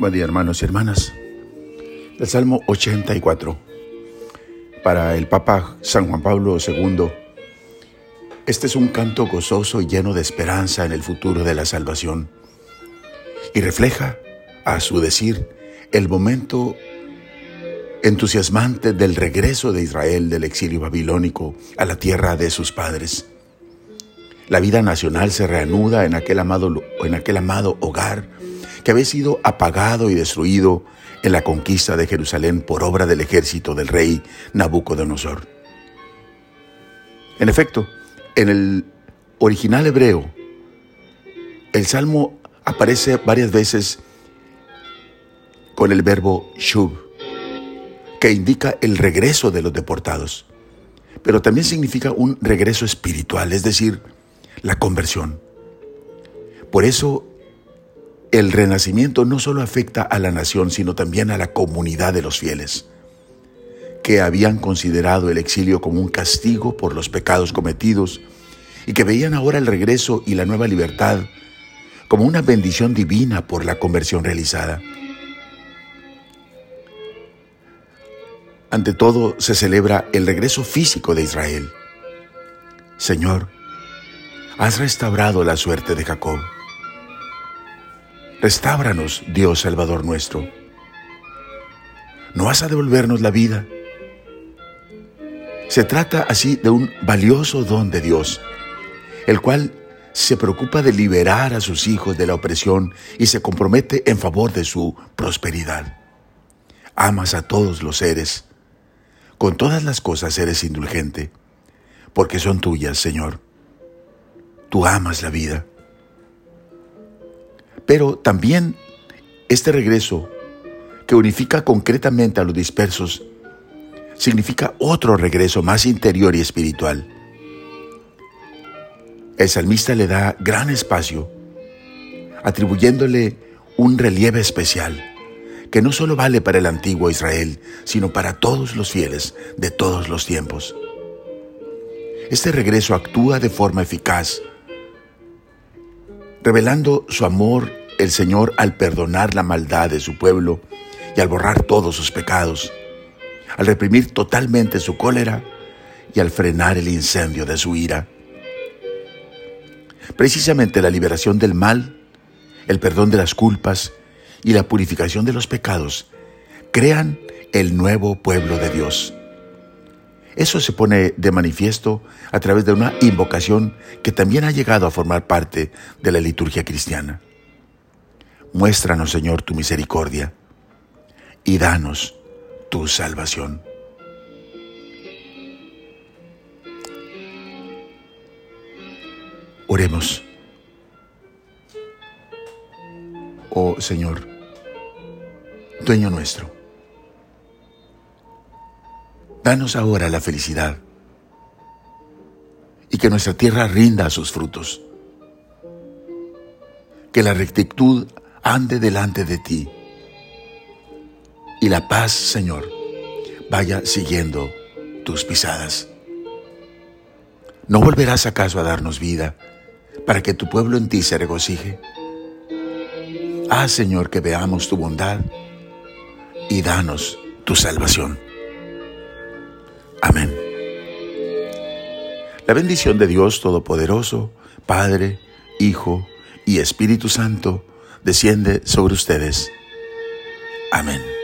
Buen día hermanos y hermanas. El Salmo 84 para el Papa San Juan Pablo II. Este es un canto gozoso y lleno de esperanza en el futuro de la salvación y refleja, a su decir, el momento entusiasmante del regreso de Israel del exilio babilónico a la tierra de sus padres. La vida nacional se reanuda en aquel amado, en aquel amado hogar que había sido apagado y destruido en la conquista de Jerusalén por obra del ejército del rey Nabucodonosor. En efecto, en el original hebreo, el salmo aparece varias veces con el verbo shub, que indica el regreso de los deportados, pero también significa un regreso espiritual, es decir, la conversión. Por eso el renacimiento no solo afecta a la nación, sino también a la comunidad de los fieles, que habían considerado el exilio como un castigo por los pecados cometidos y que veían ahora el regreso y la nueva libertad como una bendición divina por la conversión realizada. Ante todo se celebra el regreso físico de Israel. Señor, has restaurado la suerte de Jacob Restábranos, Dios Salvador nuestro. ¿No vas a devolvernos la vida? Se trata así de un valioso don de Dios, el cual se preocupa de liberar a sus hijos de la opresión y se compromete en favor de su prosperidad. Amas a todos los seres. Con todas las cosas eres indulgente, porque son tuyas, Señor. Tú amas la vida. Pero también este regreso, que unifica concretamente a los dispersos, significa otro regreso más interior y espiritual. El salmista le da gran espacio, atribuyéndole un relieve especial, que no solo vale para el antiguo Israel, sino para todos los fieles de todos los tiempos. Este regreso actúa de forma eficaz, revelando su amor el Señor al perdonar la maldad de su pueblo y al borrar todos sus pecados, al reprimir totalmente su cólera y al frenar el incendio de su ira. Precisamente la liberación del mal, el perdón de las culpas y la purificación de los pecados crean el nuevo pueblo de Dios. Eso se pone de manifiesto a través de una invocación que también ha llegado a formar parte de la liturgia cristiana. Muéstranos, Señor, tu misericordia y danos tu salvación. Oremos. Oh Señor, dueño nuestro, danos ahora la felicidad y que nuestra tierra rinda sus frutos. Que la rectitud ande delante de ti. Y la paz, Señor, vaya siguiendo tus pisadas. ¿No volverás acaso a darnos vida para que tu pueblo en ti se regocije? Ah, Señor, que veamos tu bondad y danos tu salvación. Amén. La bendición de Dios Todopoderoso, Padre, Hijo y Espíritu Santo, desciende sobre ustedes. Amén.